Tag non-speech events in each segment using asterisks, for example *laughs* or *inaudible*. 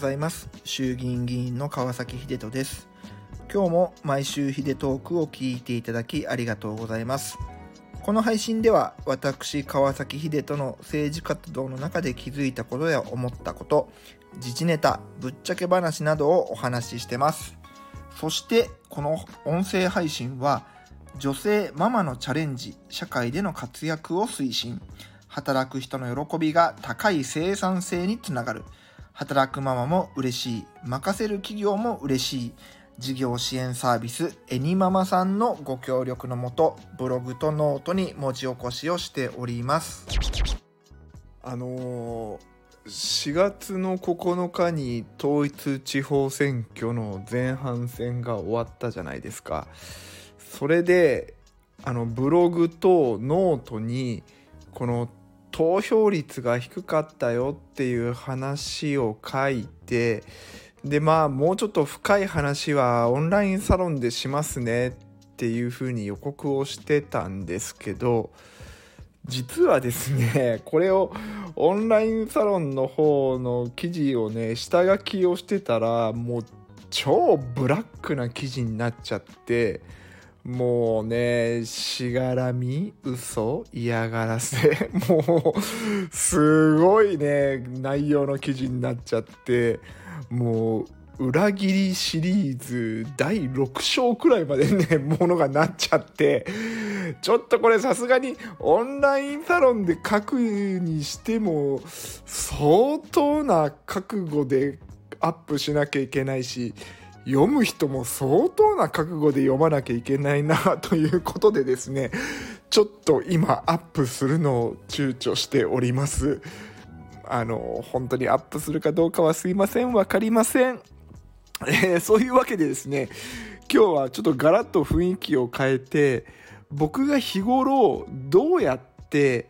ざいます。衆議院議員の川崎秀人です。今日も毎週秀トークを聞いていただきありがとうございます。この配信では私川崎秀人の政治活動の中で気づいたことや思ったこと自治ネタぶっちゃけ話などをお話ししてます。そしてこの音声配信は女性ママのチャレンジ社会での活躍を推進。働く人の喜びが高い生産性につながる。働くママも嬉しい。任せる企業も嬉しい。事業支援サービス anymamaさんのご協力のもとブログとノートに文字起こしをしております。あのー、4月の9日に統一地方選挙の前半戦が終わったじゃないですか。それであのブログとノートにこの投票率が低かったよっていう話を書いてでまあもうちょっと深い話はオンラインサロンでしますねっていうふうに予告をしてたんですけど実はですね *laughs* これをオンラインサロンの方の記事をね下書きをしてたらもう超ブラックな記事になっちゃってもうねしがらみ？嘘？嫌がらせ？*laughs* もうすごいね内容の記事になっちゃって。もう裏切りシリーズ第6章くらいまでね *laughs* ものがなっちゃって。ちょっとこれさすがにオンラインサロンで書くにしても相当な覚悟でアップしなきゃいけないし読む人も相当な覚悟で読まなきゃいけないなということでですねちょっと今アップするのを躊躇しております。あの本当にアップするかどうかはすいません。分かりません、えー、そういうわけでですね今日はちょっとガラッと雰囲気を変えて僕が日頃どうやって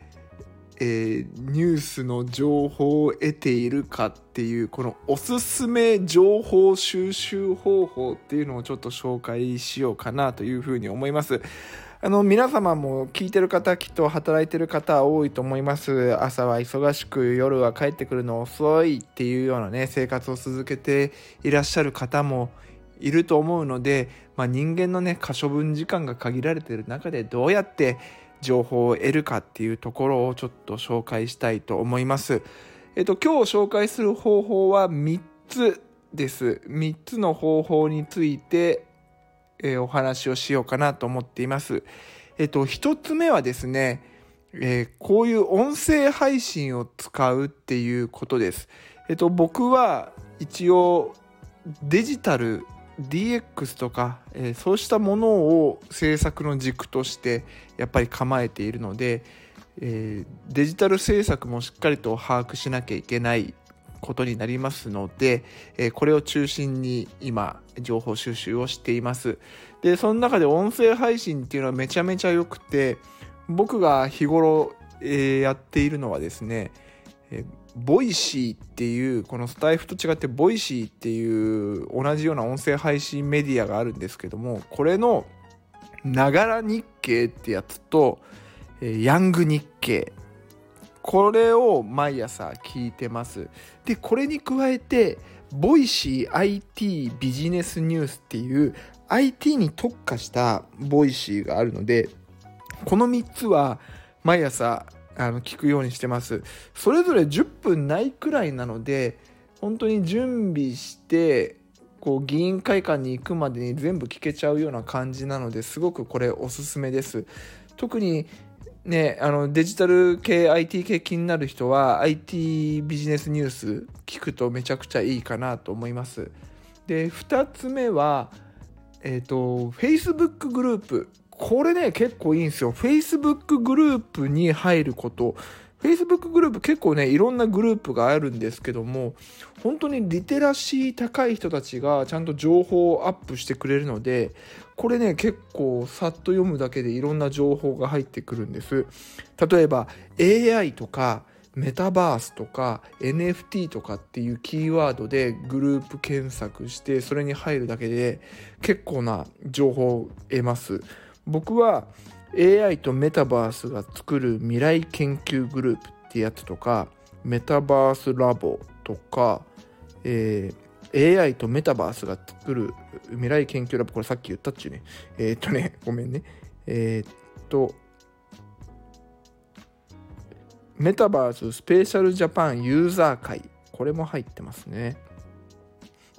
えー、ニュースの情報を得ているかっていうこのおすすめ情報収集方法っていうのをちょっと紹介しようかなというふうに思います。あの皆様も聞いてる方きっと働いてる方多いと思います朝は忙しく夜は帰ってくるの遅いっていうようなね生活を続けていらっしゃる方もいると思うので、まあ、人間のね可処分時間が限られてる中でどうやって情報を得るかっていうところをちょっと紹介したいと思います。えっと、今日紹介する方法は3つです。3つの方法について、えー、お話をしようかなと思っています。えっと、1つ目はですね、えー、こういう音声配信を使うっていうことです。えっと、僕は一応デジタル DX とか、えー、そうしたものを政策の軸としてやっぱり構えているので、えー、デジタル政策もしっかりと把握しなきゃいけないことになりますので、えー、これを中心に今情報収集をしています。でその中で音声配信っていうのはめちゃめちゃ良くて僕が日頃、え、やっているのはですね、え Voicyっていうこのスタエフと違って Voicyっていう同じような音声配信メディアがあるんですけどもこれのながら日経ってやつとヤング日経。これを毎朝聞いてます。でこれに加えてボイシー IT ビジネスニュースっていう IT に特化した Voicyがあるのでこの3つは毎朝あの聞くようにしてます。それぞれ10分ないくらいなので本当に準備してこう議員会館に行くまでに全部聞けちゃうような感じなのですごくこれおすすめです。特にねあのデジタル系 IT 系気になる人は IT ビジネスニュース聞くとめちゃくちゃいいかなと思います。で2つ目はえっ、ー、と Facebook グループこれね、結構いいんですよ。Facebook グループに入ること。Facebook グループ結構ね、いろんなグループがあるんですけども、本当にリテラシー高い人たちがちゃんと情報をアップしてくれるので、これね、結構さっと読むだけでいろんな情報が入ってくるんです。例えば AI とかメタバースとか NFT とかっていうキーワードでグループ検索してそれに入るだけで結構な情報を得ます。僕は AI とメタバースが作る未来研究グループってやつとかメタバースラボとか、えー、AI とメタバースが作る未来研究ラボこれさっき言ったっちゅうね。えー、っとね *laughs* ごめんね。えー、っとメタバーススペシャルジャパンユーザー会。これも入ってますね。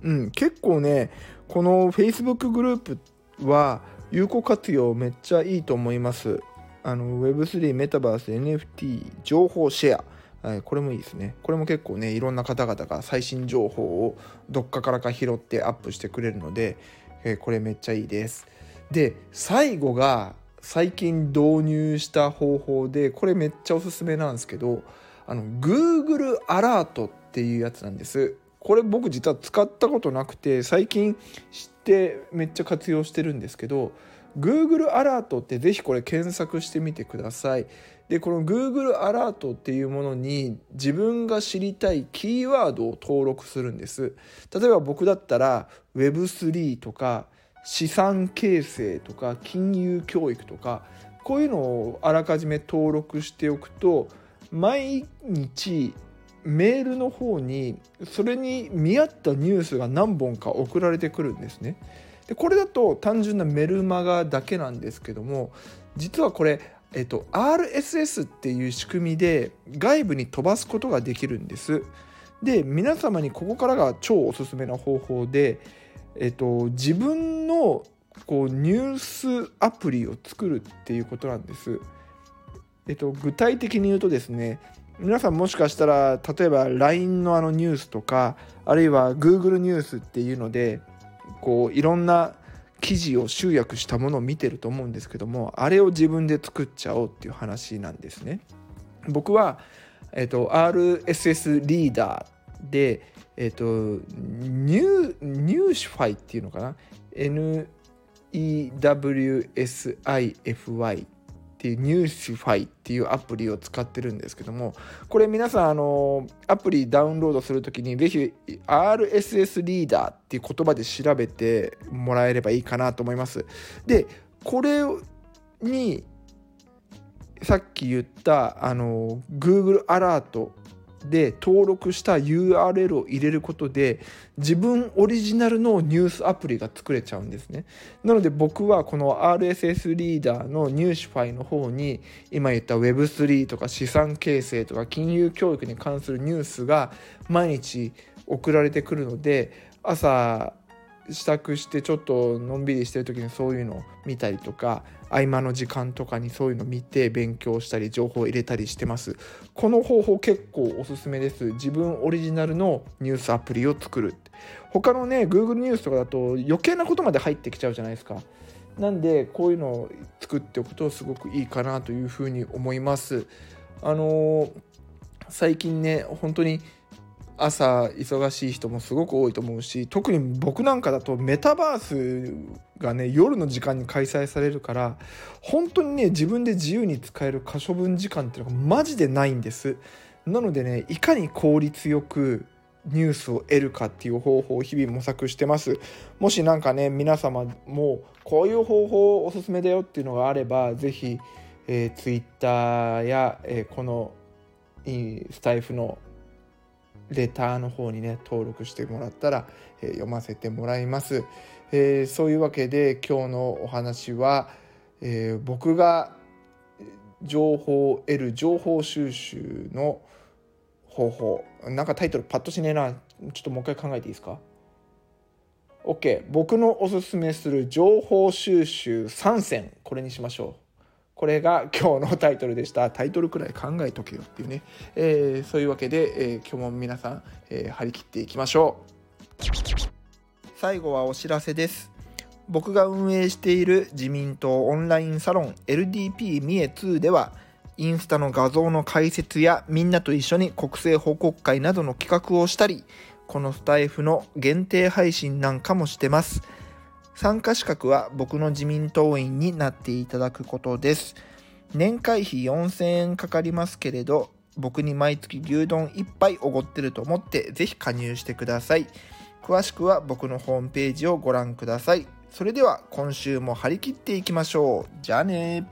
うん結構ねこの Facebook グループは有効活用めっちゃいいと思います。あの Web3 メタバース NFT 情報シェア、はい、これもいいですね。これも結構ねいろんな方々が最新情報をどっかからか拾ってアップしてくれるので、えー、これめっちゃいいです。で最後が最近導入した方法でこれめっちゃおすすめなんですけどあの Google アラートっていうやつなんです。これ僕実は使ったことなくて最近知ってめっちゃ活用してるんですけど Google アラートってぜひこれ検索してみてください。でこの Google アラートっていうものに自分が知りたいキーワードを登録するんです。例えば僕だったら Web3 とか資産形成とか金融教育とかこういうのをあらかじめ登録しておくと毎日メールの方にそれに見合ったニュースが何本か送られてくるんですね。でこれだと単純なメルマガだけなんですけども実はこれ、えっと、RSS っていう仕組みで外部に飛ばすことができるんです。で皆様にここからが超おすすめな方法でえっと、自分のこうニュースアプリを作るっていうことなんです。えっと、具体的に言うとですね皆さんもしかしたら例えば LINE のあのニュースとかあるいは Google ニュースっていうのでこういろんな記事を集約したものを見てると思うんですけどもあれを自分で作っちゃおうっていう話なんですね。僕は、えっと、RSS リーダーでえっ、ー、とニュ Newsify っていうのかな？NEWSIFY っていう Newsify っていうアプリを使ってるんですけどもこれ皆さんあのアプリダウンロードする時に是非 RSS リーダーっていう言葉で調べてもらえればいいかなと思います。でこれにさっき言ったあの Google アラートで登録した URL を入れることで自分オリジナルのニュースアプリが作れちゃうんですね。なので僕はこの RSS リーダーの Newsify の方に今言った Web3 とか資産形成とか金融教育に関するニュースが毎日送られてくるので朝支度してちょっとのんびりしてる時にそういうのを見たりとか合間の時間とかにそういうの見て勉強したり情報を入れたりしてます。この方法結構おすすめです。自分オリジナルのニュースアプリを作る他のね Google ニュースとかだと余計なことまで入ってきちゃうじゃないですか。なんでこういうのを作っておくとすごくいいかなというふうに思います。あのー、最近ね本当に朝忙しい人もすごく多いと思うし特に僕なんかだとメタバースがね夜の時間に開催されるから本当にね自分で自由に使える可処分時間っていうのがマジでないんです。なのでねいかに効率よくニュースを得るかっていう方法を日々模索してます。もし何かね皆様もこういう方法おすすめだよっていうのがあれば是非、えー、Twitter や、えー、このスタイフのレターの方にね登録してもらったら、えー、読ませてもらいます、えー、そういうわけで今日のお話は、えー、僕が情報を得る情報収集の方法。なんかタイトルパッとしねえな。ちょっともう一回考えていいですか？OK 僕のおすすめする情報収集3選これにしましょう。これが今日のタイトルでした。タイトルくらい考えとけよっていうね。えー、そういうわけで、えー、今日も皆さん、えー、張り切っていきましょう。最後はお知らせです。僕が運営している自民党オンラインサロン LDP 三重2では、インスタの画像の解説やみんなと一緒に国政報告会などの企画をしたり、このスタイフの限定配信なんかもしてます。参加資格は僕の自民党員になっていただくことです。年会費4000円かかりますけれど、僕に毎月牛丼1杯おごってると思ってぜひ加入してください。詳しくは僕のホームページをご覧ください。それでは今週も張り切っていきましょう。じゃあね